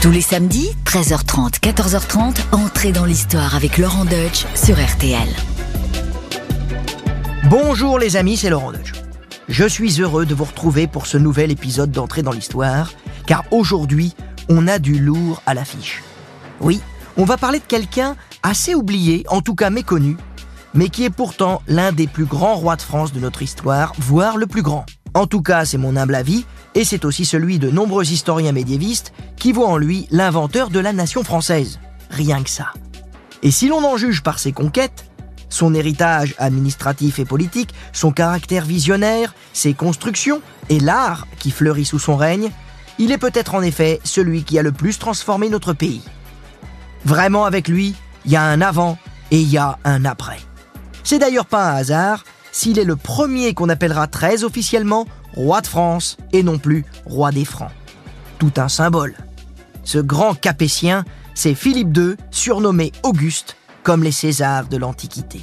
Tous les samedis, 13h30, 14h30, entrez dans l'histoire avec Laurent Deutsch sur RTL. Bonjour les amis, c'est Laurent Deutsch. Je suis heureux de vous retrouver pour ce nouvel épisode d'entrée dans l'histoire, car aujourd'hui, on a du lourd à l'affiche. Oui, on va parler de quelqu'un assez oublié, en tout cas méconnu, mais qui est pourtant l'un des plus grands rois de France de notre histoire, voire le plus grand. En tout cas, c'est mon humble avis, et c'est aussi celui de nombreux historiens médiévistes qui voient en lui l'inventeur de la nation française. Rien que ça. Et si l'on en juge par ses conquêtes, son héritage administratif et politique, son caractère visionnaire, ses constructions et l'art qui fleurit sous son règne, il est peut-être en effet celui qui a le plus transformé notre pays. Vraiment avec lui, il y a un avant et il y a un après. C'est d'ailleurs pas un hasard s'il est le premier qu'on appellera très officiellement roi de France et non plus roi des Francs. Tout un symbole. Ce grand capétien, c'est Philippe II, surnommé Auguste, comme les Césars de l'Antiquité.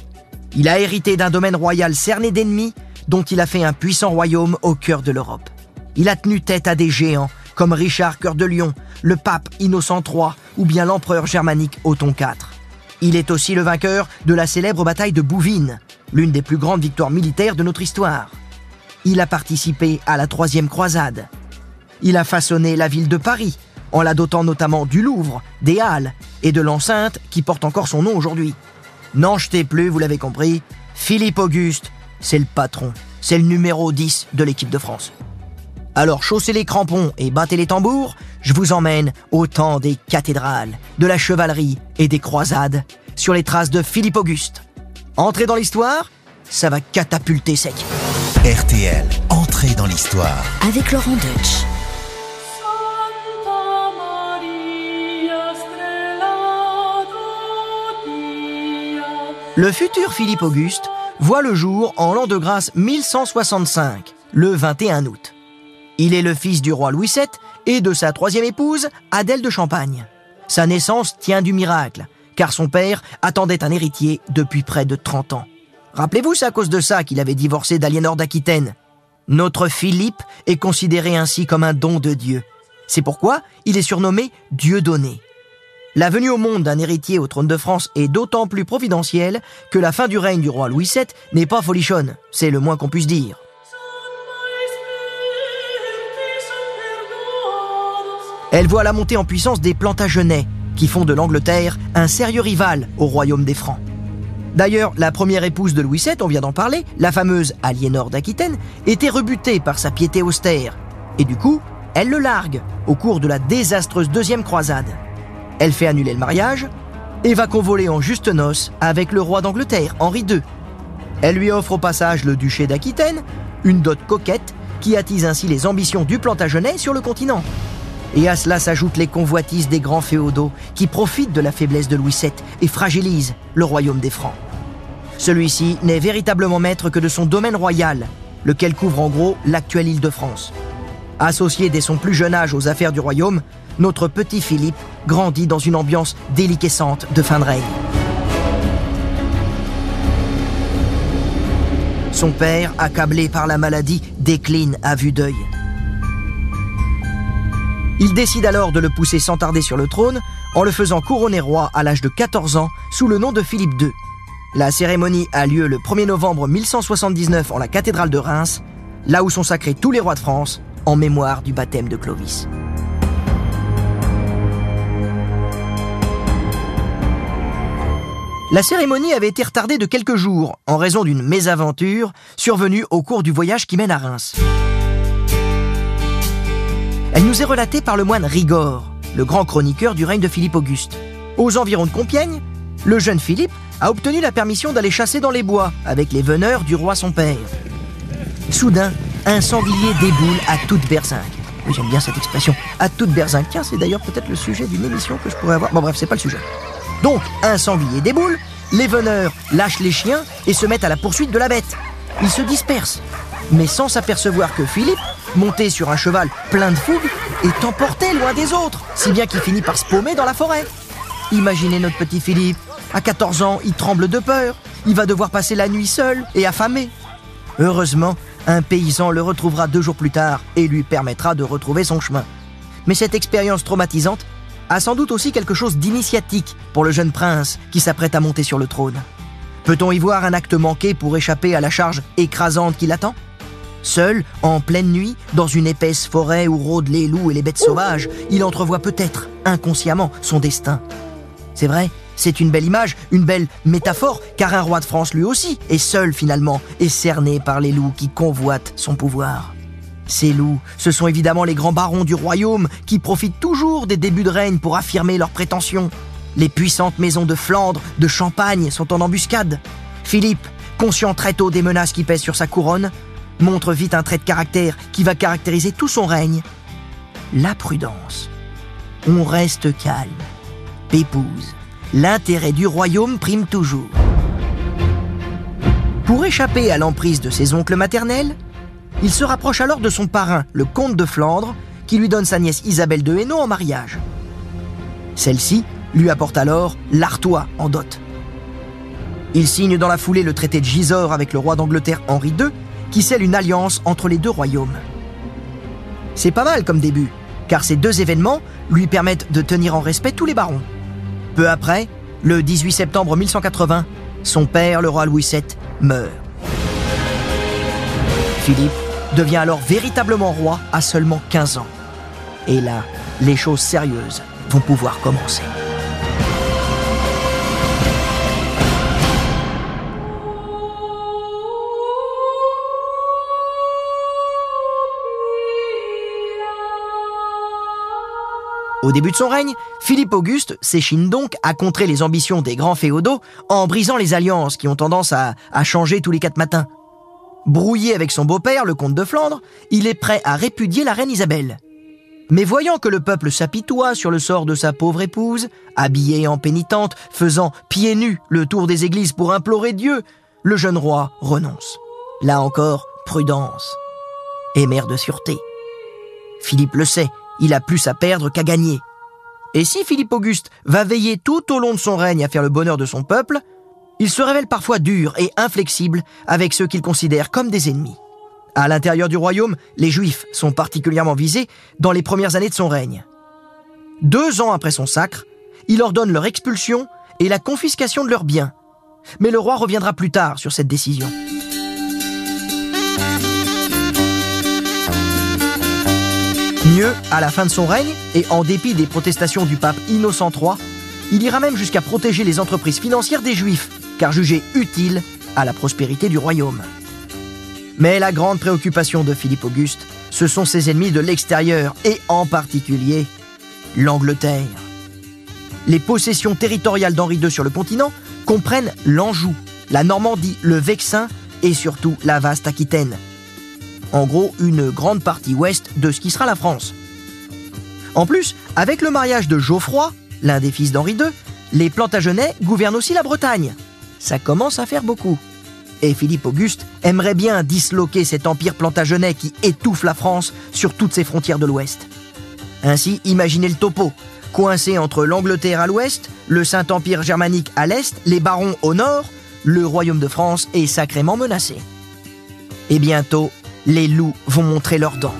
Il a hérité d'un domaine royal cerné d'ennemis, dont il a fait un puissant royaume au cœur de l'Europe. Il a tenu tête à des géants, comme Richard Cœur de Lion, le pape Innocent III ou bien l'empereur germanique Othon IV. Il est aussi le vainqueur de la célèbre bataille de Bouvines, l'une des plus grandes victoires militaires de notre histoire. Il a participé à la troisième croisade. Il a façonné la ville de Paris, en la dotant notamment du Louvre, des Halles et de l'enceinte qui porte encore son nom aujourd'hui. N'en jetez plus, vous l'avez compris, Philippe Auguste, c'est le patron, c'est le numéro 10 de l'équipe de France. Alors chaussez les crampons et battez les tambours, je vous emmène au temps des cathédrales, de la chevalerie et des croisades, sur les traces de Philippe Auguste. Entrez dans l'histoire, ça va catapulter sec. RTL, entrée dans l'histoire. Avec Laurent Deutsch. Le futur Philippe Auguste voit le jour en l'an de grâce 1165, le 21 août. Il est le fils du roi Louis VII et de sa troisième épouse, Adèle de Champagne. Sa naissance tient du miracle, car son père attendait un héritier depuis près de 30 ans. Rappelez-vous, c'est à cause de ça qu'il avait divorcé d'Aliénor d'Aquitaine. Notre Philippe est considéré ainsi comme un don de Dieu. C'est pourquoi il est surnommé Dieu donné. La venue au monde d'un héritier au trône de France est d'autant plus providentielle que la fin du règne du roi Louis VII n'est pas folichonne, c'est le moins qu'on puisse dire. Elle voit la montée en puissance des Plantagenets, qui font de l'Angleterre un sérieux rival au royaume des Francs. D'ailleurs, la première épouse de Louis VII, on vient d'en parler, la fameuse Aliénor d'Aquitaine, était rebutée par sa piété austère. Et du coup, elle le largue au cours de la désastreuse deuxième croisade. Elle fait annuler le mariage et va convoler en juste noces avec le roi d'Angleterre, Henri II. Elle lui offre au passage le duché d'Aquitaine, une dot coquette qui attise ainsi les ambitions du Plantagenet sur le continent. Et à cela s'ajoutent les convoitises des grands féodaux qui profitent de la faiblesse de Louis VII et fragilisent le royaume des Francs. Celui-ci n'est véritablement maître que de son domaine royal, lequel couvre en gros l'actuelle île de France. Associé dès son plus jeune âge aux affaires du royaume, notre petit Philippe grandit dans une ambiance déliquescente de fin de règne. Son père, accablé par la maladie, décline à vue d'œil. Il décide alors de le pousser sans tarder sur le trône en le faisant couronner roi à l'âge de 14 ans sous le nom de Philippe II. La cérémonie a lieu le 1er novembre 1179 en la cathédrale de Reims, là où sont sacrés tous les rois de France en mémoire du baptême de Clovis. La cérémonie avait été retardée de quelques jours en raison d'une mésaventure survenue au cours du voyage qui mène à Reims. Elle nous est relatée par le moine Rigord, le grand chroniqueur du règne de Philippe Auguste. Aux environs de Compiègne, le jeune Philippe a obtenu la permission d'aller chasser dans les bois avec les veneurs du roi son père. Soudain, un sanglier déboule à toute berzingue. J'aime bien cette expression. À toute berzingue. Tiens, c'est d'ailleurs peut-être le sujet d'une émission que je pourrais avoir. Bon, bref, c'est pas le sujet. Donc, un sanglier déboule, les veneurs lâchent les chiens et se mettent à la poursuite de la bête. Ils se dispersent, mais sans s'apercevoir que Philippe, monté sur un cheval plein de fougue, est emporté loin des autres, si bien qu'il finit par se paumer dans la forêt. Imaginez notre petit Philippe. À 14 ans, il tremble de peur. Il va devoir passer la nuit seul et affamé. Heureusement, un paysan le retrouvera deux jours plus tard et lui permettra de retrouver son chemin. Mais cette expérience traumatisante a sans doute aussi quelque chose d'initiatique pour le jeune prince qui s'apprête à monter sur le trône. Peut-on y voir un acte manqué pour échapper à la charge écrasante qui l'attend? Seul, en pleine nuit, dans une épaisse forêt où rôdent les loups et les bêtes sauvages, il entrevoit peut-être, inconsciemment, son destin. C'est vrai, c'est une belle image, une belle métaphore, car un roi de France lui aussi est seul finalement, et cerné par les loups qui convoitent son pouvoir. Ces loups, ce sont évidemment les grands barons du royaume qui profitent toujours des débuts de règne pour affirmer leurs prétentions. Les puissantes maisons de Flandre, de Champagne sont en embuscade. Philippe, conscient très tôt des menaces qui pèsent sur sa couronne, montre vite un trait de caractère qui va caractériser tout son règne. La prudence. On reste calme. Pépouze. L'intérêt du royaume prime toujours. Pour échapper à l'emprise de ses oncles maternels, il se rapproche alors de son parrain, le comte de Flandre, qui lui donne sa nièce Isabelle de Hainaut en mariage. Celle-ci lui apporte alors l'Artois en dot. Il signe dans la foulée le traité de Gisors avec le roi d'Angleterre Henri II, qui scelle une alliance entre les deux royaumes. C'est pas mal comme début, car ces deux événements lui permettent de tenir en respect tous les barons. Peu après, le 18 septembre 1180, son père, le roi Louis VII, meurt. Philippe devient alors véritablement roi à seulement 15 ans. Et là, les choses sérieuses vont pouvoir commencer. Au début de son règne, Philippe Auguste s'échine donc à contrer les ambitions des grands féodaux en brisant les alliances qui ont tendance à, à changer tous les quatre matins. Brouillé avec son beau-père, le comte de Flandre, il est prêt à répudier la reine Isabelle. Mais voyant que le peuple s'apitoie sur le sort de sa pauvre épouse, habillée en pénitente, faisant pieds nus le tour des églises pour implorer Dieu, le jeune roi renonce. Là encore, prudence. Et mère de sûreté. Philippe le sait, il a plus à perdre qu'à gagner. Et si Philippe Auguste va veiller tout au long de son règne à faire le bonheur de son peuple, il se révèle parfois dur et inflexible avec ceux qu'il considère comme des ennemis. À l'intérieur du royaume, les Juifs sont particulièrement visés dans les premières années de son règne. Deux ans après son sacre, il ordonne leur expulsion et la confiscation de leurs biens. Mais le roi reviendra plus tard sur cette décision. Mieux, à la fin de son règne, et en dépit des protestations du pape Innocent III, il ira même jusqu'à protéger les entreprises financières des Juifs, car jugées utiles à la prospérité du royaume. Mais la grande préoccupation de Philippe Auguste, ce sont ses ennemis de l'extérieur, et en particulier l'Angleterre. Les possessions territoriales d'Henri II sur le continent comprennent l'Anjou, la Normandie, le Vexin et surtout la vaste Aquitaine. En gros, une grande partie ouest de ce qui sera la France. En plus, avec le mariage de Geoffroy, l'un des fils d'Henri II, les Plantagenets gouvernent aussi la Bretagne. Ça commence à faire beaucoup. Et Philippe Auguste aimerait bien disloquer cet empire plantagenet qui étouffe la France sur toutes ses frontières de l'Ouest. Ainsi, imaginez le topo. Coincé entre l'Angleterre à l'ouest, le Saint-Empire germanique à l'est, les barons au nord, le royaume de France est sacrément menacé. Et bientôt, les loups vont montrer leurs dents.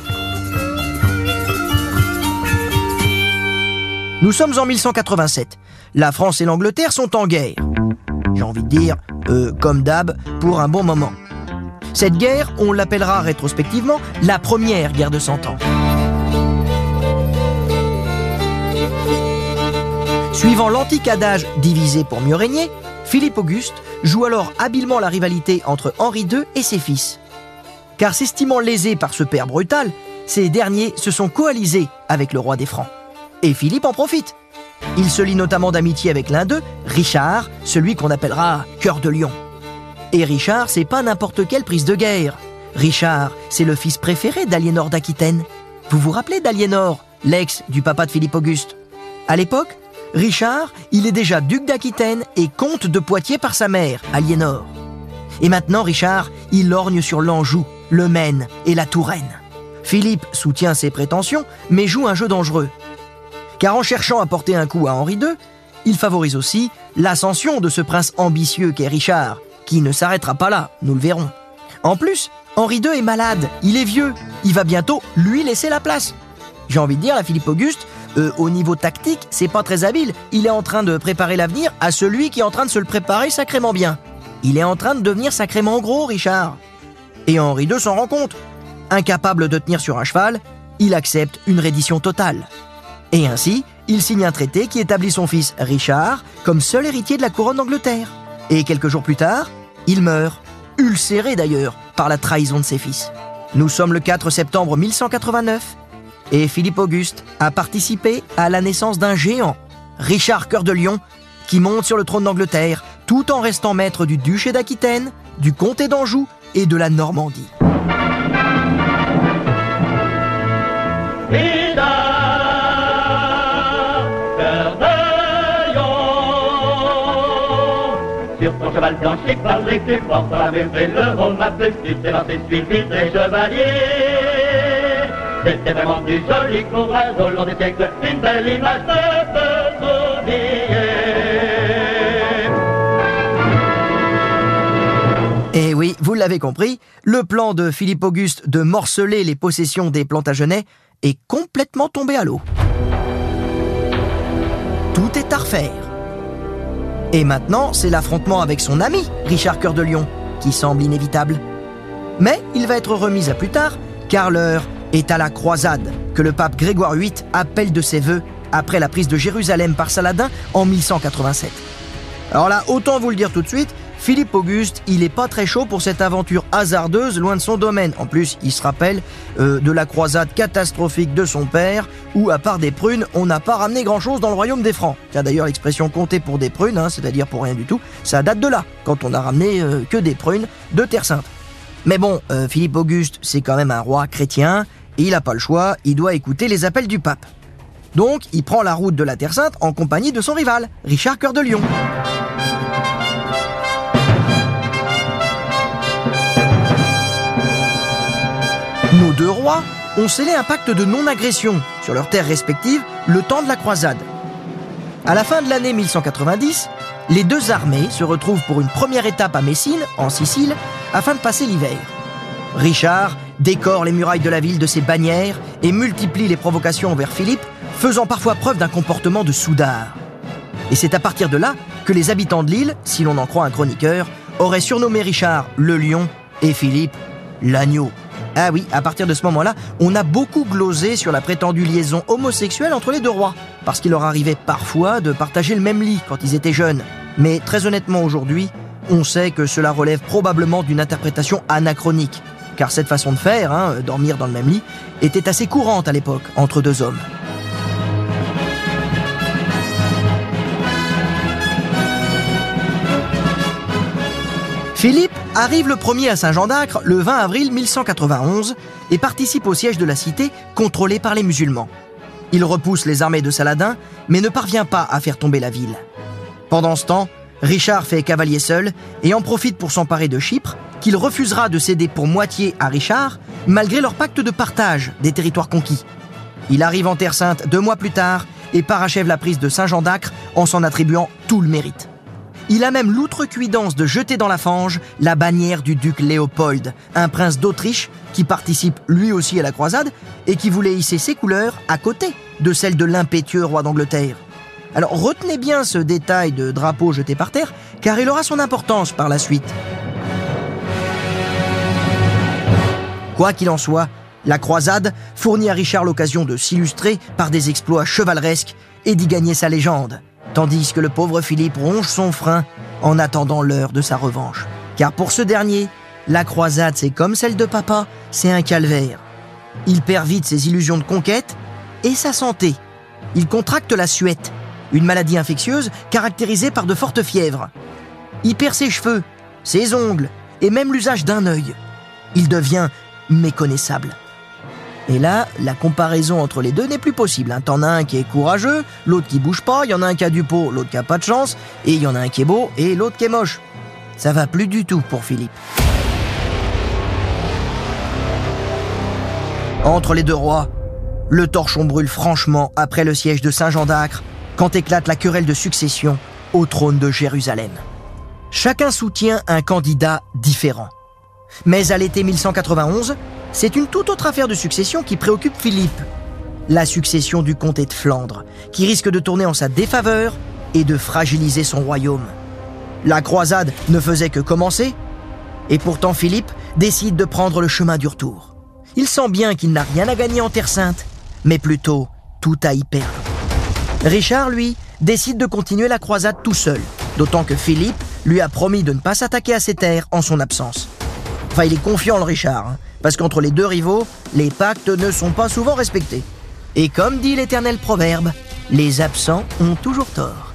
Nous sommes en 1187. La France et l'Angleterre sont en guerre. J'ai envie de dire, euh, comme d'hab, pour un bon moment. Cette guerre, on l'appellera rétrospectivement la première guerre de Cent Ans. Suivant l'antique adage divisé pour mieux régner, Philippe Auguste joue alors habilement la rivalité entre Henri II et ses fils. Car s'estimant lésés par ce père brutal, ces derniers se sont coalisés avec le roi des Francs. Et Philippe en profite. Il se lie notamment d'amitié avec l'un d'eux, Richard, celui qu'on appellera Cœur de Lion. Et Richard, c'est pas n'importe quelle prise de guerre. Richard, c'est le fils préféré d'Aliénor d'Aquitaine. Vous vous rappelez d'Aliénor, l'ex du papa de Philippe Auguste? À l'époque, Richard, il est déjà duc d'Aquitaine et comte de Poitiers par sa mère, Aliénor. Et maintenant, Richard, il lorgne sur l'Anjou, le Maine et la Touraine. Philippe soutient ses prétentions, mais joue un jeu dangereux. Car en cherchant à porter un coup à Henri II, il favorise aussi l'ascension de ce prince ambitieux qu'est Richard, qui ne s'arrêtera pas là, nous le verrons. En plus, Henri II est malade, il est vieux, il va bientôt lui laisser la place. J'ai envie de dire, la Philippe Auguste, Euh, au niveau tactique, c'est pas très habile. Il est en train de préparer l'avenir à celui qui est en train de se le préparer sacrément bien. Il est en train de devenir sacrément gros, Richard. Et Henri II s'en rend compte. Incapable de tenir sur un cheval, il accepte une reddition totale. Et ainsi, il signe un traité qui établit son fils Richard comme seul héritier de la couronne d'Angleterre. Et quelques jours plus tard, il meurt, ulcéré d'ailleurs par la trahison de ses fils. Nous sommes le 4 septembre 1189 et Philippe Auguste a participé à la naissance d'un géant, Richard Cœur de Lion, qui monte sur le trône d'Angleterre tout en restant maître du duché d'Aquitaine, du comté d'Anjou et de la Normandie. Sur ton cheval la le rôle ma plus, suivi chevaliers. C'était vraiment du joli courage au long des siècles, une belle image de te l'avez compris, le plan de Philippe Auguste de morceler les possessions des Plantagenets est complètement tombé à l'eau. Tout est à refaire. Et maintenant, c'est l'affrontement avec son ami, Richard Cœur de Lion, qui semble inévitable. Mais il va être remis à plus tard, car l'heure est à la croisade, que le pape Grégoire VIII appelle de ses voeux après la prise de Jérusalem par Saladin en 1187. Alors là, autant vous le dire tout de suite, Philippe Auguste, il est pas très chaud pour cette aventure hasardeuse loin de son domaine. En plus, il se rappelle euh, de la croisade catastrophique de son père, où à part des prunes, on n'a pas ramené grand-chose dans le royaume des Francs. Tiens d'ailleurs l'expression compter pour des prunes, hein, c'est-à-dire pour rien du tout, ça date de là, quand on a ramené euh, que des prunes de Terre Sainte. Mais bon, euh, Philippe Auguste, c'est quand même un roi chrétien, il n'a pas le choix, il doit écouter les appels du pape. Donc, il prend la route de la Terre Sainte en compagnie de son rival, Richard Cœur de Lion. Deux rois ont scellé un pacte de non-agression sur leurs terres respectives le temps de la croisade. À la fin de l'année 1190, les deux armées se retrouvent pour une première étape à Messine, en Sicile, afin de passer l'hiver. Richard décore les murailles de la ville de ses bannières et multiplie les provocations envers Philippe, faisant parfois preuve d'un comportement de soudard. Et c'est à partir de là que les habitants de l'île, si l'on en croit un chroniqueur, auraient surnommé Richard le lion et Philippe l'agneau. Ah oui, à partir de ce moment-là, on a beaucoup glosé sur la prétendue liaison homosexuelle entre les deux rois, parce qu'il leur arrivait parfois de partager le même lit quand ils étaient jeunes. Mais très honnêtement aujourd'hui, on sait que cela relève probablement d'une interprétation anachronique, car cette façon de faire, hein, dormir dans le même lit, était assez courante à l'époque entre deux hommes. Philippe arrive le premier à Saint-Jean d'Acre le 20 avril 1191 et participe au siège de la cité contrôlée par les musulmans. Il repousse les armées de Saladin, mais ne parvient pas à faire tomber la ville. Pendant ce temps, Richard fait cavalier seul et en profite pour s'emparer de Chypre, qu'il refusera de céder pour moitié à Richard, malgré leur pacte de partage des territoires conquis. Il arrive en Terre Sainte deux mois plus tard et parachève la prise de Saint-Jean d'Acre en s'en attribuant tout le mérite. Il a même l'outrecuidance de jeter dans la fange la bannière du duc Léopold, un prince d'Autriche qui participe lui aussi à la croisade et qui voulait hisser ses couleurs à côté de celles de l'impétueux roi d'Angleterre. Alors retenez bien ce détail de drapeau jeté par terre, car il aura son importance par la suite. Quoi qu'il en soit, la croisade fournit à Richard l'occasion de s'illustrer par des exploits chevaleresques et d'y gagner sa légende, tandis que le pauvre Philippe ronge son frein en attendant l'heure de sa revanche. Car pour ce dernier, la croisade, c'est comme celle de papa, c'est un calvaire. Il perd vite ses illusions de conquête et sa santé. Il contracte la suette, une maladie infectieuse caractérisée par de fortes fièvres. Il perd ses cheveux, ses ongles et même l'usage d'un œil. Il devient méconnaissable. Et là, la comparaison entre les deux n'est plus possible. T'en as un qui est courageux, l'autre qui bouge pas, il y en a un qui a du pot, l'autre qui a pas de chance, et il y en a un qui est beau et l'autre qui est moche. Ça va plus du tout pour Philippe. Entre les deux rois, le torchon brûle franchement après le siège de Saint-Jean d'Acre, quand éclate la querelle de succession au trône de Jérusalem. Chacun soutient un candidat différent. Mais à l'été 1191, c'est une toute autre affaire de succession qui préoccupe Philippe. la succession du comté de Flandre, qui risque de tourner en sa défaveur et de fragiliser son royaume. La croisade ne faisait que commencer, et pourtant Philippe décide de prendre le chemin du retour. Il sent bien qu'il n'a rien à gagner en Terre Sainte, mais plutôt tout à y perdre. Richard, lui, décide de continuer la croisade tout seul, d'autant que Philippe lui a promis de ne pas s'attaquer à ses terres en son absence. Enfin, il est confiant, le Richard, hein, parce qu'entre les deux rivaux, les pactes ne sont pas souvent respectés. Et comme dit l'éternel proverbe, les absents ont toujours tort.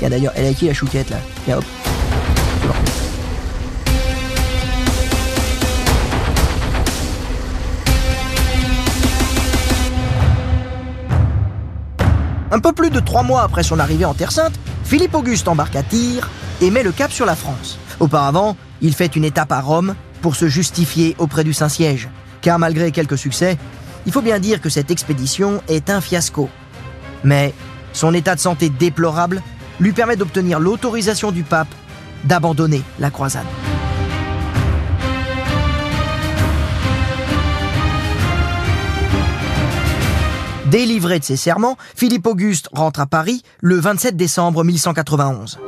Tiens d'ailleurs, elle a qui la chouquette là Tiens hop. Un peu plus de trois mois après son arrivée en Terre Sainte, Philippe Auguste embarque à Tyr et met le cap sur la France. Auparavant, il fait une étape à Rome pour se justifier auprès du Saint-Siège. Car malgré quelques succès, il faut bien dire que cette expédition est un fiasco. Mais son état de santé déplorable lui permet d'obtenir l'autorisation du pape d'abandonner la croisade. Délivré de ses serments, Philippe Auguste rentre à Paris le 27 décembre 1191.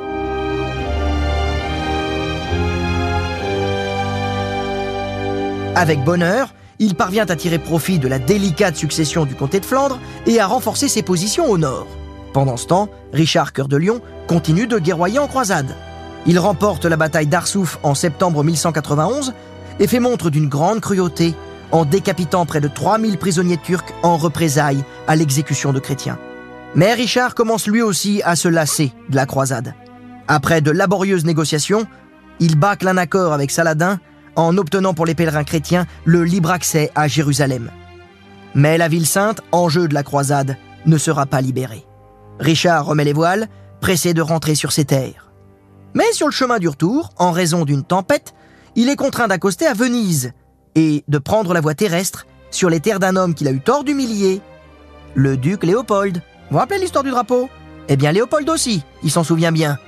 Avec bonheur, il parvient à tirer profit de la délicate succession du comté de Flandre et à renforcer ses positions au nord. Pendant ce temps, Richard Cœur de Lion continue de guerroyer en croisade. Il remporte la bataille d'Arsouf en septembre 1191 et fait montre d'une grande cruauté en décapitant près de 3000 prisonniers turcs en représailles à l'exécution de chrétiens. Mais Richard commence lui aussi à se lasser de la croisade. Après de laborieuses négociations, il bâcle un accord avec Saladin en obtenant pour les pèlerins chrétiens le libre accès à Jérusalem. Mais la ville sainte, enjeu de la croisade, ne sera pas libérée. Richard remet les voiles, pressé de rentrer sur ses terres. Mais sur le chemin du retour, en raison d'une tempête, il est contraint d'accoster à Venise, et de prendre la voie terrestre sur les terres d'un homme qu'il a eu tort d'humilier, le duc Léopold. Vous vous rappelez l'histoire du drapeau? Eh bien Léopold aussi, il s'en souvient bien.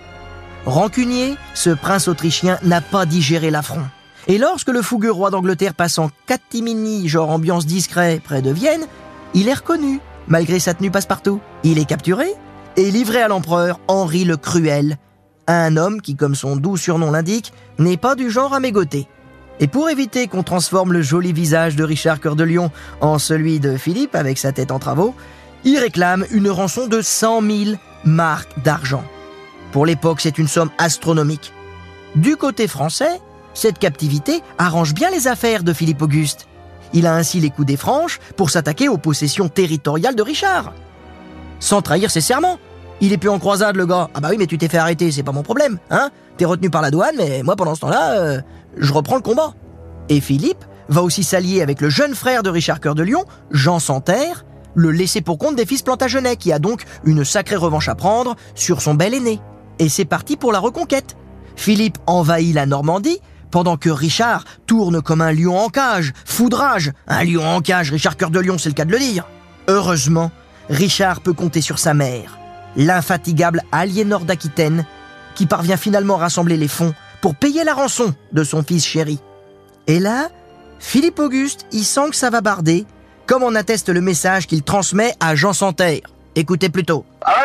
Rancunier, ce prince autrichien n'a pas digéré l'affront. Et lorsque le fougueux roi d'Angleterre passe en catimini, genre ambiance discret, près de Vienne, il est reconnu, malgré sa tenue passe-partout. Il est capturé et livré à l'empereur Henri le Cruel, un homme qui, comme son doux surnom l'indique, n'est pas du genre à mégoter. Et pour éviter qu'on transforme le joli visage de Richard Cœur de Lion en celui de Philippe avec sa tête en travaux, il réclame une rançon de 100 000 marques d'argent. Pour l'époque, c'est une somme astronomique. Du côté français, cette captivité arrange bien les affaires de Philippe Auguste. Il a ainsi les coups des franches pour s'attaquer aux possessions territoriales de Richard. Sans trahir ses serments. Il est plus en croisade, le gars. Ah bah oui, mais tu t'es fait arrêter, c'est pas mon problème, hein T'es retenu par la douane, mais moi, pendant ce temps-là, euh, je reprends le combat. Et Philippe va aussi s'allier avec le jeune frère de Richard Cœur de Lion, Jean Santerre, le laissé pour compte des fils Plantagenet, qui a donc une sacrée revanche à prendre sur son bel aîné. Et c'est parti pour la reconquête. Philippe envahit la Normandie, pendant que Richard tourne comme un lion en cage, foudrage. Un lion en cage, Richard Cœur de Lion, c'est le cas de le dire. Heureusement, Richard peut compter sur sa mère, l'infatigable Aliénor d'Aquitaine, qui parvient finalement à rassembler les fonds pour payer la rançon de son fils chéri. Et là, Philippe Auguste y sent que ça va barder, comme en atteste le message qu'il transmet à Jean Santerre. Écoutez plutôt. Allô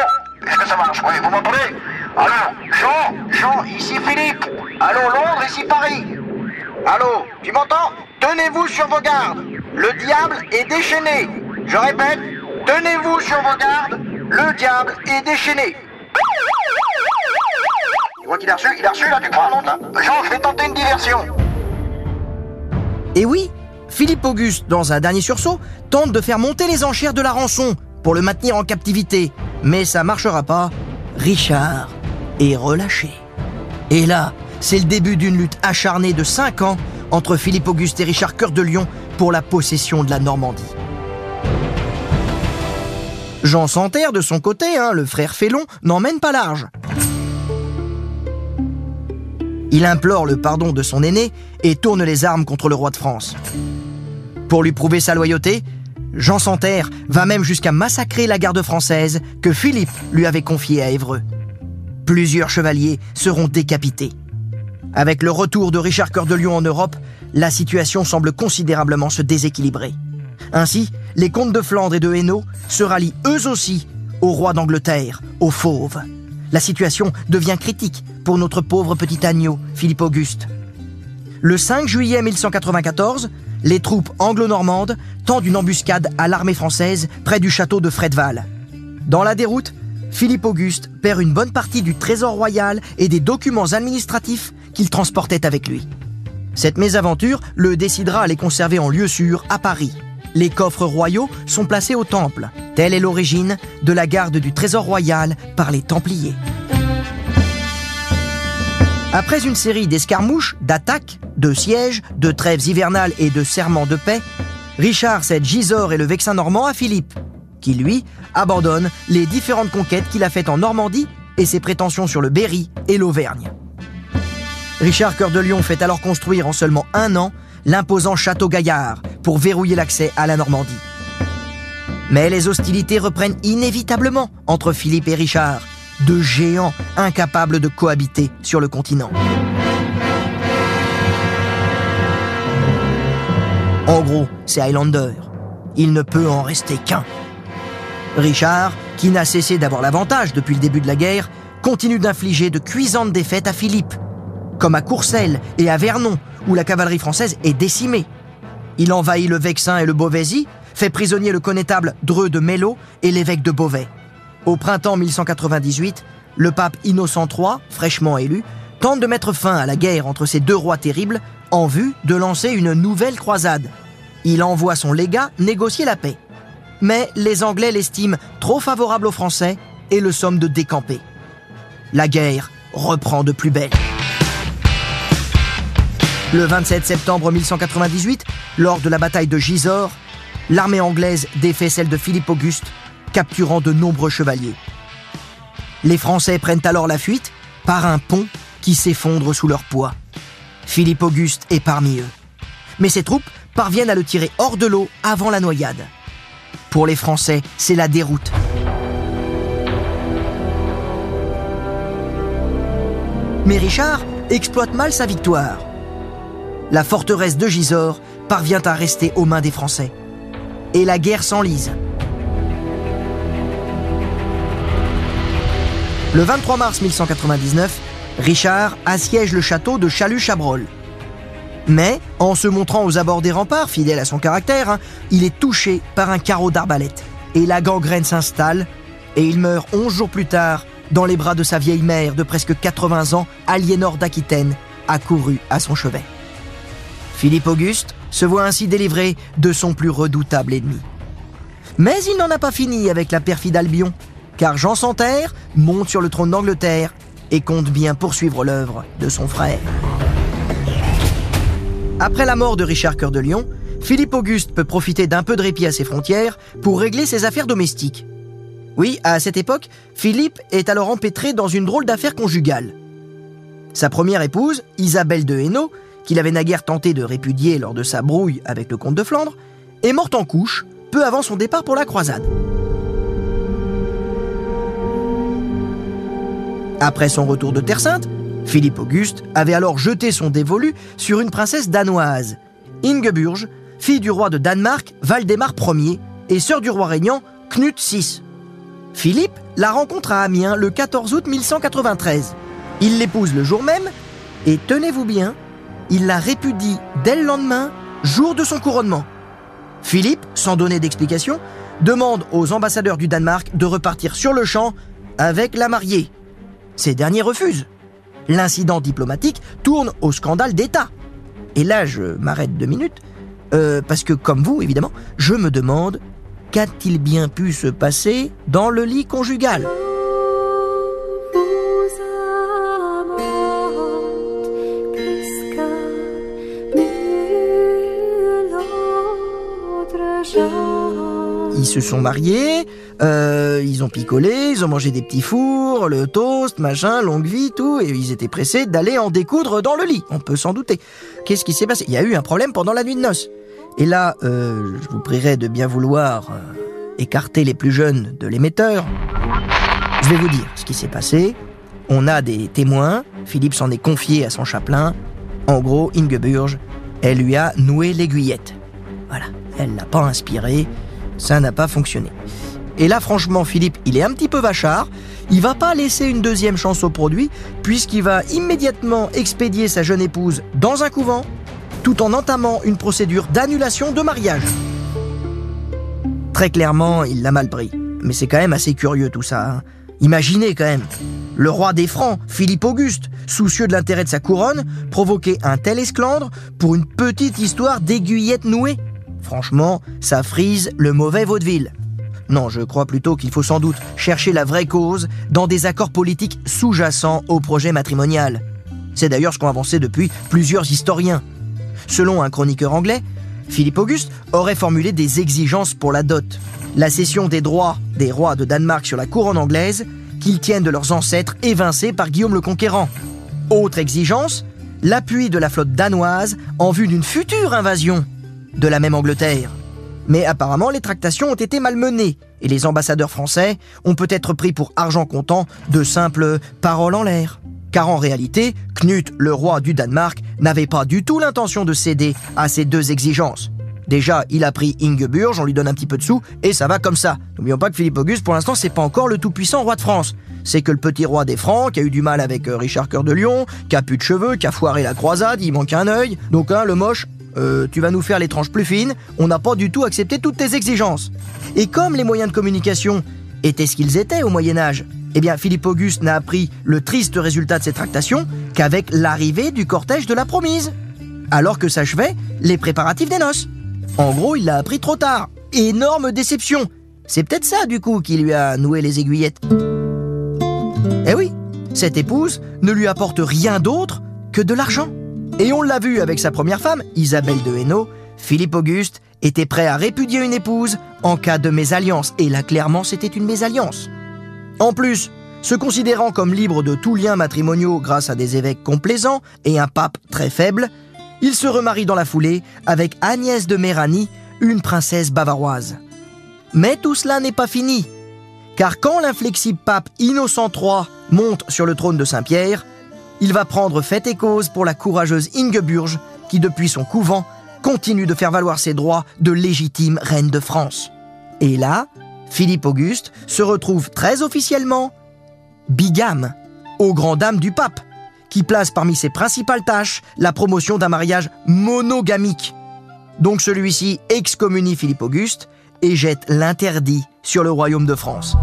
Est-ce que ça marche? Oui, vous m'entendez? Allô Jean Jean, ici Philippe. Allô Londres, ici Paris. Allô Tu m'entends? Tenez-vous sur vos gardes. Le diable est déchaîné. Je répète, tenez-vous sur vos gardes. Le diable est déchaîné. Tu vois qu'il a reçu Il a reçu là, tu crois, là? Jean, je vais tenter une diversion. Et oui, Philippe Auguste, dans un dernier sursaut, tente de faire monter les enchères de la rançon pour le maintenir en captivité. Mais ça marchera pas. Richard est relâché. Et là, c'est le début d'une lutte acharnée de 5 ans entre Philippe Auguste et Richard Cœur de Lion pour la possession de la Normandie. Jean Santerre, de son côté, hein, le frère Félon, n'emmène pas large. Il implore le pardon de son aîné et tourne les armes contre le roi de France. Pour lui prouver sa loyauté, Jean Santerre va même jusqu'à massacrer la garde française que Philippe lui avait confiée à Évreux. Plusieurs chevaliers seront décapités. Avec le retour de Richard Cœur de Lion en Europe, la situation semble considérablement se déséquilibrer. Ainsi, les comtes de Flandre et de Hainaut se rallient eux aussi au roi d'Angleterre, aux fauves. La situation devient critique pour notre pauvre petit agneau, Philippe Auguste. Le 5 juillet 1194, les troupes anglo-normandes tendent une embuscade à l'armée française près du château de Fredval. Dans la déroute, Philippe Auguste perd une bonne partie du trésor royal et des documents administratifs qu'il transportait avec lui. Cette mésaventure le décidera à les conserver en lieu sûr à Paris. Les coffres royaux sont placés au temple. Telle est l'origine de la garde du trésor royal par les Templiers. Après une série d'escarmouches, d'attaques, de sièges, de trêves hivernales et de serments de paix, Richard cède Gisors et le Vexin normand à Philippe, qui lui abandonne les différentes conquêtes qu'il a faites en Normandie et ses prétentions sur le Berry et l'Auvergne. Richard Cœur de Lion fait alors construire en seulement un an l'imposant château Gaillard pour verrouiller l'accès à la Normandie. Mais les hostilités reprennent inévitablement entre Philippe et Richard, deux géants incapables de cohabiter sur le continent. En gros, c'est Highlander. Il ne peut en rester qu'un. Richard, qui n'a cessé d'avoir l'avantage depuis le début de la guerre, continue d'infliger de cuisantes défaites à Philippe, comme à Courcelles et à Vernon, où la cavalerie française est décimée. Il envahit le Vexin et le Beauvaisis, fait prisonnier le connétable Dreux de Mello et l'évêque de Beauvais. Au printemps 1198, le pape Innocent III, fraîchement élu, tente de mettre fin à la guerre entre ces deux rois terribles en vue de lancer une nouvelle croisade. Il envoie son légat négocier la paix. Mais les Anglais l'estiment trop favorable aux Français et le somment de décamper. La guerre reprend de plus belle. Le 27 septembre 1198, lors de la bataille de Gisors, l'armée anglaise défait celle de Philippe Auguste, capturant de nombreux chevaliers. Les Français prennent alors la fuite par un pont qui s'effondre sous leur poids. Philippe Auguste est parmi eux. Mais ses troupes parviennent à le tirer hors de l'eau avant la noyade. Pour les Français, c'est la déroute. Mais Richard exploite mal sa victoire. La forteresse de Gisors parvient à rester aux mains des Français. Et la guerre s'enlise. Le 23 mars 1199, Richard assiège le château de Chalut-Chabrol. Mais, en se montrant aux abords des remparts, fidèle à son caractère, hein, il est touché par un carreau d'arbalète. Et la gangrène s'installe, et il meurt 11 jours plus tard dans les bras de sa vieille mère de presque 80 ans, Aliénor d'Aquitaine, accourue à son chevet. Philippe Auguste se voit ainsi délivré de son plus redoutable ennemi. Mais il n'en a pas fini avec la perfide Albion, car Jean Santerre monte sur le trône d'Angleterre et compte bien poursuivre l'œuvre de son frère. Après la mort de Richard Cœur de Lion, Philippe Auguste peut profiter d'un peu de répit à ses frontières pour régler ses affaires domestiques. Oui, à cette époque, Philippe est alors empêtré dans une drôle d'affaire conjugale. Sa première épouse, Isabelle de Hainaut, qu'il avait naguère tenté de répudier lors de sa brouille avec le comte de Flandre, est morte en couche peu avant son départ pour la croisade. Après son retour de Terre Sainte, Philippe Auguste avait alors jeté son dévolu sur une princesse danoise, Ingeburge, fille du roi de Danemark, Valdemar Ier, et sœur du roi régnant, Knut VI. Philippe la rencontre à Amiens le 14 août 1193. Il l'épouse le jour même, et tenez-vous bien, il la répudie dès le lendemain, jour de son couronnement. Philippe, sans donner d'explication, demande aux ambassadeurs du Danemark de repartir sur le champ avec la mariée. Ces derniers refusent. L'incident diplomatique tourne au scandale d'État. Et là, je m'arrête deux minutes, euh, parce que comme vous, évidemment, je me demande qu'a-t-il bien pu se passer dans le lit conjugal Ils se sont mariés, euh, ils ont picolé, ils ont mangé des petits fours, le toast, machin, longue vie, tout, et ils étaient pressés d'aller en découdre dans le lit, on peut s'en douter. Qu'est-ce qui s'est passé? Il y a eu un problème pendant la nuit de noces. Et là, euh, je vous prierai de bien vouloir euh, écarter les plus jeunes de l'émetteur. Je vais vous dire ce qui s'est passé. On a des témoins, Philippe s'en est confié à son chapelain. En gros, Ingeburge, elle lui a noué l'aiguillette. Voilà, elle l'a pas inspiré, Ça n'a pas fonctionné. Et là, franchement, Philippe, il est un petit peu vachard. Il va pas laisser une deuxième chance au produit, puisqu'il va immédiatement expédier sa jeune épouse dans un couvent, tout en entamant une procédure d'annulation de mariage. Très clairement, il l'a mal pris. Mais c'est quand même assez curieux tout ça. hein. Imaginez quand même. Le roi des Francs, Philippe Auguste, soucieux de l'intérêt de sa couronne, provoquer un tel esclandre pour une petite histoire d'aiguillette nouée. Franchement, ça frise le mauvais vaudeville. Non, je crois plutôt qu'il faut sans doute chercher la vraie cause dans des accords politiques sous-jacents au projet matrimonial. C'est d'ailleurs ce qu'ont avancé depuis plusieurs historiens. Selon un chroniqueur anglais, Philippe Auguste aurait formulé des exigences pour la dot. La cession des droits des rois de Danemark sur la couronne anglaise qu'ils tiennent de leurs ancêtres évincés par Guillaume le Conquérant. Autre exigence, l'appui de la flotte danoise en vue d'une future invasion de la même Angleterre. Mais apparemment, les tractations ont été malmenées et les ambassadeurs français ont peut-être pris pour argent comptant de simples paroles en l'air. Car en réalité, Knut, le roi du Danemark, n'avait pas du tout l'intention de céder à ces deux exigences. Déjà, il a pris Ingeburg, on lui donne un petit peu de sous, et ça va comme ça. N'oublions pas que Philippe Auguste, pour l'instant, c'est pas encore le tout-puissant roi de France. C'est que le petit roi des Francs, qui a eu du mal avec euh, Richard Cœur de Lion, qui a plus de cheveux, qui a foiré la croisade, il manque un œil. Donc, hein, le moche, euh, tu vas nous faire les tranches plus fines, on n'a pas du tout accepté toutes tes exigences. Et comme les moyens de communication étaient ce qu'ils étaient au Moyen-Âge, eh bien, Philippe Auguste n'a appris le triste résultat de ces tractations qu'avec l'arrivée du cortège de la promise, alors que s'achevaient les préparatifs des noces. En gros, il l'a appris trop tard. Énorme déception. C'est peut-être ça, du coup, qui lui a noué les aiguillettes. Eh oui, cette épouse ne lui apporte rien d'autre que de l'argent. Et on l'a vu avec sa première femme, Isabelle de Hainaut, Philippe Auguste était prêt à répudier une épouse en cas de mésalliance. Et là, clairement, c'était une mésalliance. En plus, se considérant comme libre de tout lien matrimoniaux grâce à des évêques complaisants et un pape très faible, il se remarie dans la foulée avec Agnès de Méranie, une princesse bavaroise. Mais tout cela n'est pas fini, car quand l'inflexible pape Innocent III monte sur le trône de Saint-Pierre, il va prendre fait et cause pour la courageuse Ingeburge, qui depuis son couvent continue de faire valoir ses droits de légitime reine de France. Et là, Philippe Auguste se retrouve très officiellement bigame, aux grand dames du pape, qui place parmi ses principales tâches la promotion d'un mariage monogamique. Donc celui-ci excommunie Philippe Auguste et jette l'interdit sur le royaume de France.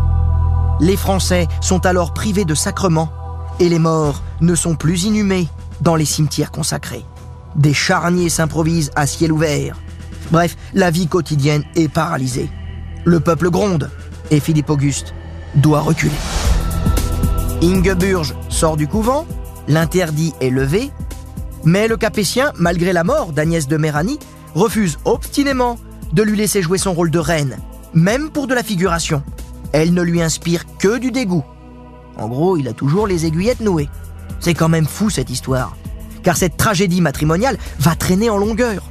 Les Français sont alors privés de sacrements et les morts ne sont plus inhumés dans les cimetières consacrés. Des charniers s'improvisent à ciel ouvert. Bref, la vie quotidienne est paralysée. Le peuple gronde et Philippe Auguste doit reculer. Ingeburge sort du couvent, l'interdit est levé, mais le Capétien, malgré la mort d'Agnès de Méranie, refuse obstinément de lui laisser jouer son rôle de reine, même pour de la figuration. Elle ne lui inspire que du dégoût. En gros, il a toujours les aiguillettes nouées. C'est quand même fou cette histoire, car cette tragédie matrimoniale va traîner en longueur.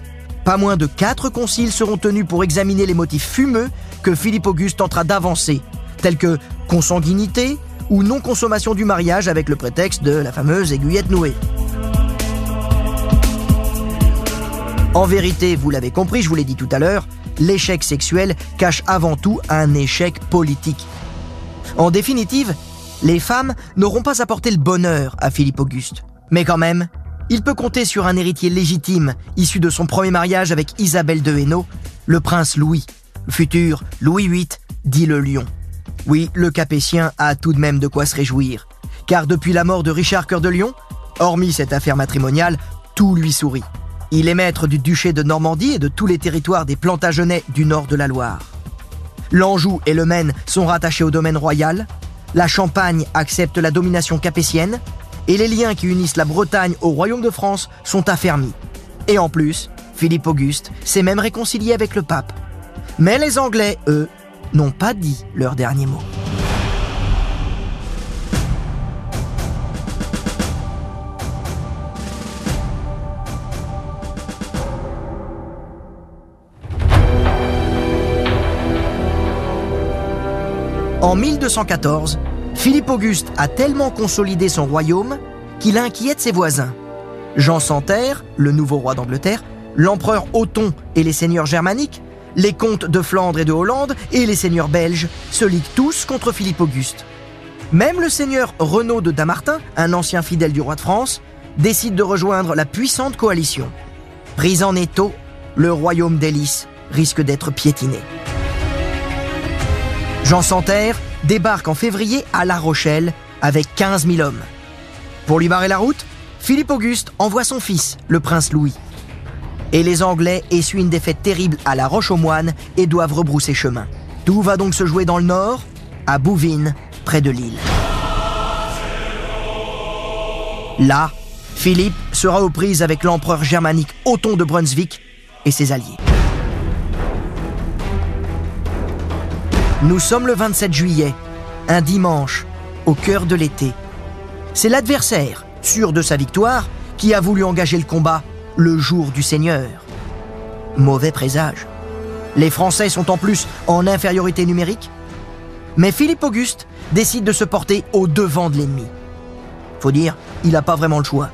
Pas moins de quatre conciles seront tenus pour examiner les motifs fumeux que Philippe Auguste tentera d'avancer, tels que consanguinité ou non-consommation du mariage avec le prétexte de la fameuse aiguillette nouée. En vérité, vous l'avez compris, je vous l'ai dit tout à l'heure, l'échec sexuel cache avant tout un échec politique. En définitive, les femmes n'auront pas apporté le bonheur à Philippe Auguste. Mais quand même, il peut compter sur un héritier légitime issu de son premier mariage avec Isabelle de Hainaut, le prince Louis, futur Louis VIII, dit le lion. Oui, le Capétien a tout de même de quoi se réjouir, car depuis la mort de Richard Cœur de Lion, hormis cette affaire matrimoniale, tout lui sourit. Il est maître du duché de Normandie et de tous les territoires des Plantagenets du nord de la Loire. L'Anjou et le Maine sont rattachés au domaine royal, la Champagne accepte la domination capétienne, et les liens qui unissent la Bretagne au royaume de France sont affermis. Et en plus, Philippe Auguste s'est même réconcilié avec le pape. Mais les Anglais, eux, n'ont pas dit leur dernier mot. En 1214, Philippe Auguste a tellement consolidé son royaume qu'il inquiète ses voisins. Jean Santerre, le nouveau roi d'Angleterre, l'empereur Othon et les seigneurs germaniques les comtes de Flandre et de Hollande et les seigneurs belges se liguent tous contre Philippe Auguste. Même le seigneur Renaud de Damartin, un ancien fidèle du roi de France, décide de rejoindre la puissante coalition. Pris en étau, le royaume d'Hélice risque d'être piétiné. Jean Santerre débarque en février à La Rochelle avec 15 000 hommes. Pour lui barrer la route, Philippe Auguste envoie son fils, le prince Louis. Et les Anglais essuient une défaite terrible à La Roche-aux-Moines et doivent rebrousser chemin. Tout va donc se jouer dans le nord, à Bouvines, près de Lille. Là, Philippe sera aux prises avec l'empereur germanique Othon de Brunswick et ses alliés. Nous sommes le 27 juillet, un dimanche, au cœur de l'été. C'est l'adversaire, sûr de sa victoire, qui a voulu engager le combat le jour du Seigneur. Mauvais présage. Les Français sont en plus en infériorité numérique. Mais Philippe Auguste décide de se porter au devant de l'ennemi. Faut dire, il n'a pas vraiment le choix.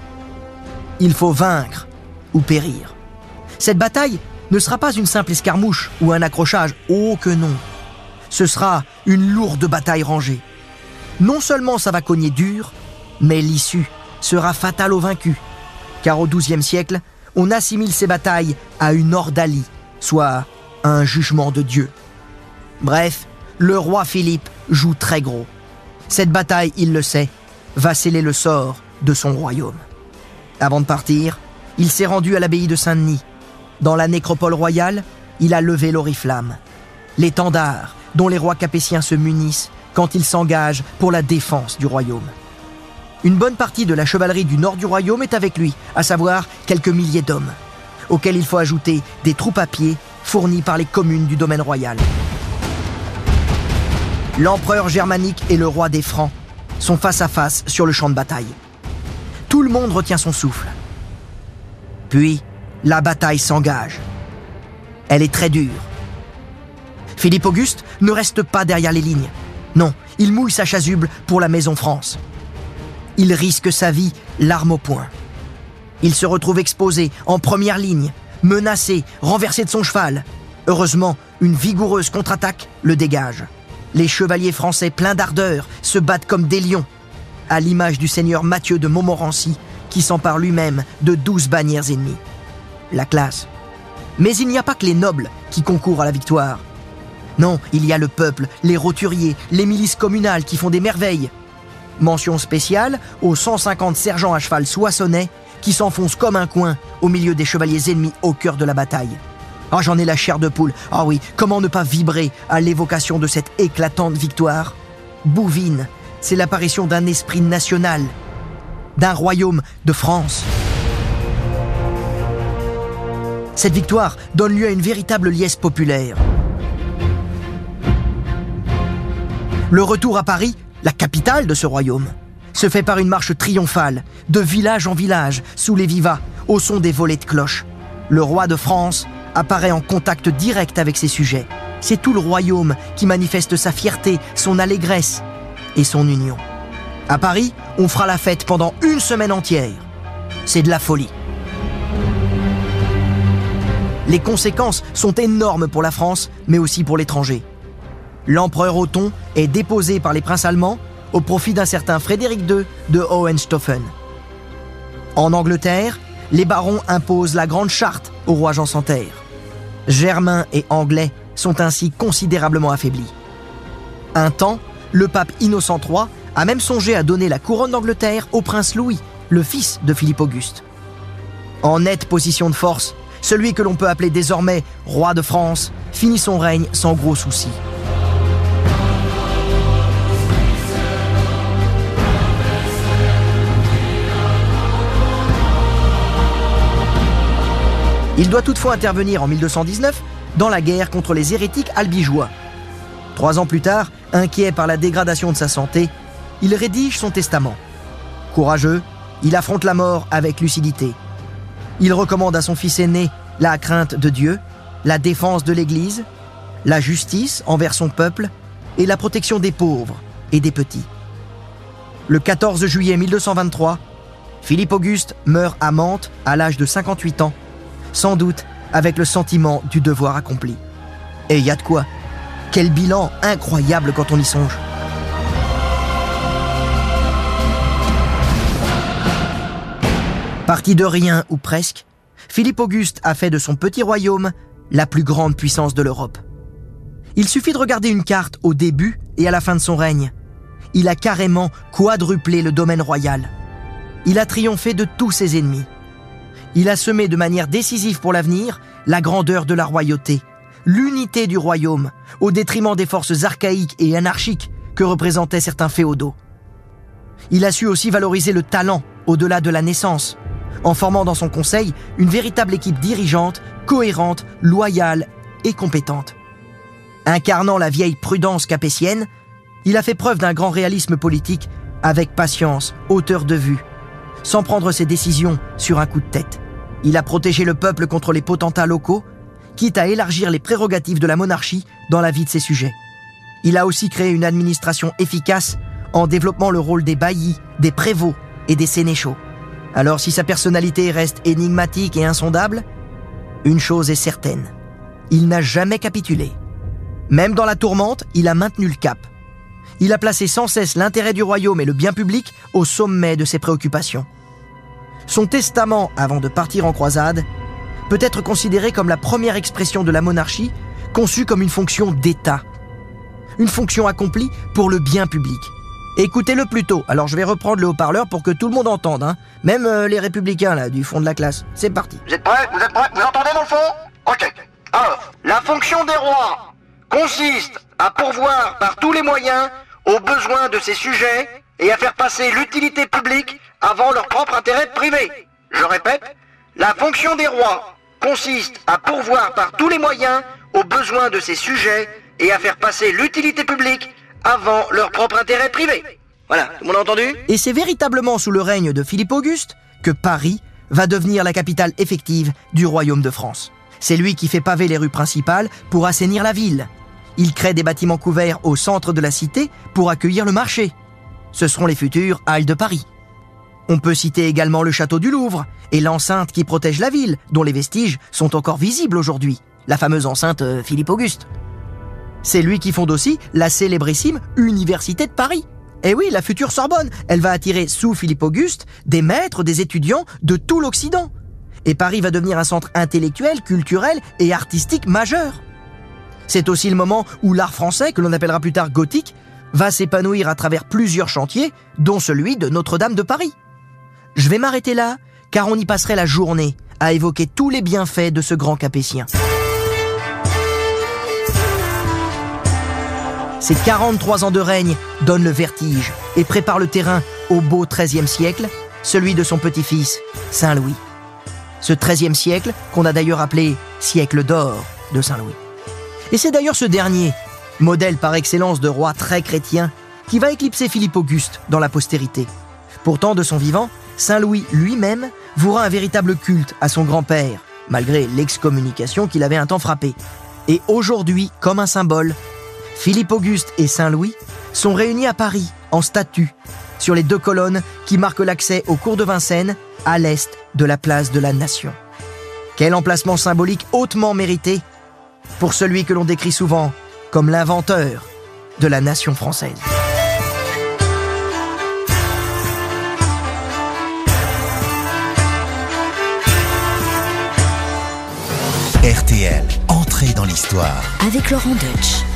Il faut vaincre ou périr. Cette bataille ne sera pas une simple escarmouche ou un accrochage, oh que non. Ce sera une lourde bataille rangée. Non seulement ça va cogner dur, mais l'issue sera fatale aux vaincus. Car au XIIe siècle, on assimile ces batailles à une ordalie, soit un jugement de Dieu. Bref, le roi Philippe joue très gros. Cette bataille, il le sait, va sceller le sort de son royaume. Avant de partir, il s'est rendu à l'abbaye de Saint-Denis. Dans la nécropole royale, il a levé l'oriflamme, l'étendard dont les rois capétiens se munissent quand ils s'engagent pour la défense du royaume. Une bonne partie de la chevalerie du nord du royaume est avec lui, à savoir quelques milliers d'hommes, auxquels il faut ajouter des troupes à pied fournies par les communes du domaine royal. L'empereur germanique et le roi des Francs sont face à face sur le champ de bataille. Tout le monde retient son souffle. Puis, la bataille s'engage. Elle est très dure. Philippe Auguste ne reste pas derrière les lignes. Non, il mouille sa chasuble pour la Maison France. Il risque sa vie, l'arme au poing. Il se retrouve exposé, en première ligne, menacé, renversé de son cheval. Heureusement, une vigoureuse contre-attaque le dégage. Les chevaliers français pleins d'ardeur se battent comme des lions, à l'image du seigneur Mathieu de Montmorency, qui s'empare lui-même de douze bannières ennemies. La classe. Mais il n'y a pas que les nobles qui concourent à la victoire. Non, il y a le peuple, les roturiers, les milices communales qui font des merveilles. Mention spéciale aux 150 sergents à cheval soissonnais qui s'enfoncent comme un coin au milieu des chevaliers ennemis au cœur de la bataille. Ah, j'en ai la chair de poule. Ah oui, comment ne pas vibrer à l'évocation de cette éclatante victoire? Bouvine, c'est l'apparition d'un esprit national, d'un royaume de France. Cette victoire donne lieu à une véritable liesse populaire. Le retour à Paris, la capitale de ce royaume, se fait par une marche triomphale, de village en village, sous les vivas, au son des volets de cloches. Le roi de France apparaît en contact direct avec ses sujets. C'est tout le royaume qui manifeste sa fierté, son allégresse et son union. À Paris, on fera la fête pendant une semaine entière. C'est de la folie. Les conséquences sont énormes pour la France, mais aussi pour l'étranger l'empereur Othon est déposé par les princes allemands au profit d'un certain Frédéric II de Hohenstaufen. En Angleterre, les barons imposent la Grande Charte au roi Jean Santerre. Germains et Anglais sont ainsi considérablement affaiblis. Un temps, le pape Innocent III a même songé à donner la couronne d'Angleterre au prince Louis, le fils de Philippe Auguste. En nette position de force, celui que l'on peut appeler désormais roi de France finit son règne sans gros soucis. Il doit toutefois intervenir en 1219 dans la guerre contre les hérétiques albigeois. Trois ans plus tard, inquiet par la dégradation de sa santé, il rédige son testament. Courageux, il affronte la mort avec lucidité. Il recommande à son fils aîné la crainte de Dieu, la défense de l'Église, la justice envers son peuple et la protection des pauvres et des petits. Le 14 juillet 1223, Philippe Auguste meurt à Mantes à l'âge de 58 ans sans doute avec le sentiment du devoir accompli. Et y a de quoi. Quel bilan incroyable quand on y songe. Parti de rien ou presque, Philippe Auguste a fait de son petit royaume la plus grande puissance de l'Europe. Il suffit de regarder une carte au début et à la fin de son règne. Il a carrément quadruplé le domaine royal. Il a triomphé de tous ses ennemis. Il a semé de manière décisive pour l'avenir la grandeur de la royauté, l'unité du royaume, au détriment des forces archaïques et anarchiques que représentaient certains féodaux. Il a su aussi valoriser le talent au-delà de la naissance, en formant dans son conseil une véritable équipe dirigeante, cohérente, loyale et compétente. Incarnant la vieille prudence capétienne, il a fait preuve d'un grand réalisme politique avec patience, hauteur de vue, sans prendre ses décisions sur un coup de tête. Il a protégé le peuple contre les potentats locaux, quitte à élargir les prérogatives de la monarchie dans la vie de ses sujets. Il a aussi créé une administration efficace en développant le rôle des baillis, des prévôts et des sénéchaux. Alors si sa personnalité reste énigmatique et insondable, une chose est certaine, il n'a jamais capitulé. Même dans la tourmente, il a maintenu le cap. Il a placé sans cesse l'intérêt du royaume et le bien public au sommet de ses préoccupations. Son testament avant de partir en croisade peut être considéré comme la première expression de la monarchie conçue comme une fonction d'État. Une fonction accomplie pour le bien public. Écoutez-le plutôt. Alors je vais reprendre le haut-parleur pour que tout le monde entende, hein. Même euh, les républicains là du fond de la classe. C'est parti. Vous êtes prêts? Vous êtes prêts? Vous entendez dans le fond? Ok. Alors, la fonction des rois consiste à pourvoir par tous les moyens aux besoins de ses sujets et à faire passer l'utilité publique avant leur propre intérêt privé. Je répète, la fonction des rois consiste à pourvoir par tous les moyens aux besoins de ses sujets et à faire passer l'utilité publique avant leur propre intérêt privé. Voilà, tout le monde a entendu? Et c'est véritablement sous le règne de Philippe Auguste que Paris va devenir la capitale effective du royaume de France. C'est lui qui fait paver les rues principales pour assainir la ville. Il crée des bâtiments couverts au centre de la cité pour accueillir le marché. Ce seront les futures Halles de Paris. On peut citer également le château du Louvre et l'enceinte qui protège la ville, dont les vestiges sont encore visibles aujourd'hui, la fameuse enceinte euh, Philippe Auguste. C'est lui qui fonde aussi la célébrissime Université de Paris. Et oui, la future Sorbonne, elle va attirer sous Philippe Auguste des maîtres, des étudiants de tout l'Occident. Et Paris va devenir un centre intellectuel, culturel et artistique majeur. C'est aussi le moment où l'art français, que l'on appellera plus tard gothique, va s'épanouir à travers plusieurs chantiers, dont celui de Notre-Dame de Paris. Je vais m'arrêter là, car on y passerait la journée à évoquer tous les bienfaits de ce grand capétien. Ces 43 ans de règne donnent le vertige et préparent le terrain au beau XIIIe siècle, celui de son petit-fils, Saint-Louis. Ce XIIIe siècle qu'on a d'ailleurs appelé siècle d'or de Saint-Louis. Et c'est d'ailleurs ce dernier, modèle par excellence de roi très chrétien, qui va éclipser Philippe Auguste dans la postérité. Pourtant, de son vivant, Saint-Louis lui-même vouera un véritable culte à son grand-père, malgré l'excommunication qu'il avait un temps frappé. Et aujourd'hui, comme un symbole, Philippe Auguste et Saint-Louis sont réunis à Paris, en statue, sur les deux colonnes qui marquent l'accès au cours de Vincennes, à l'est de la place de la Nation. Quel emplacement symbolique hautement mérité pour celui que l'on décrit souvent comme l'inventeur de la nation française. Dans l'histoire. Avec Laurent Deutsch.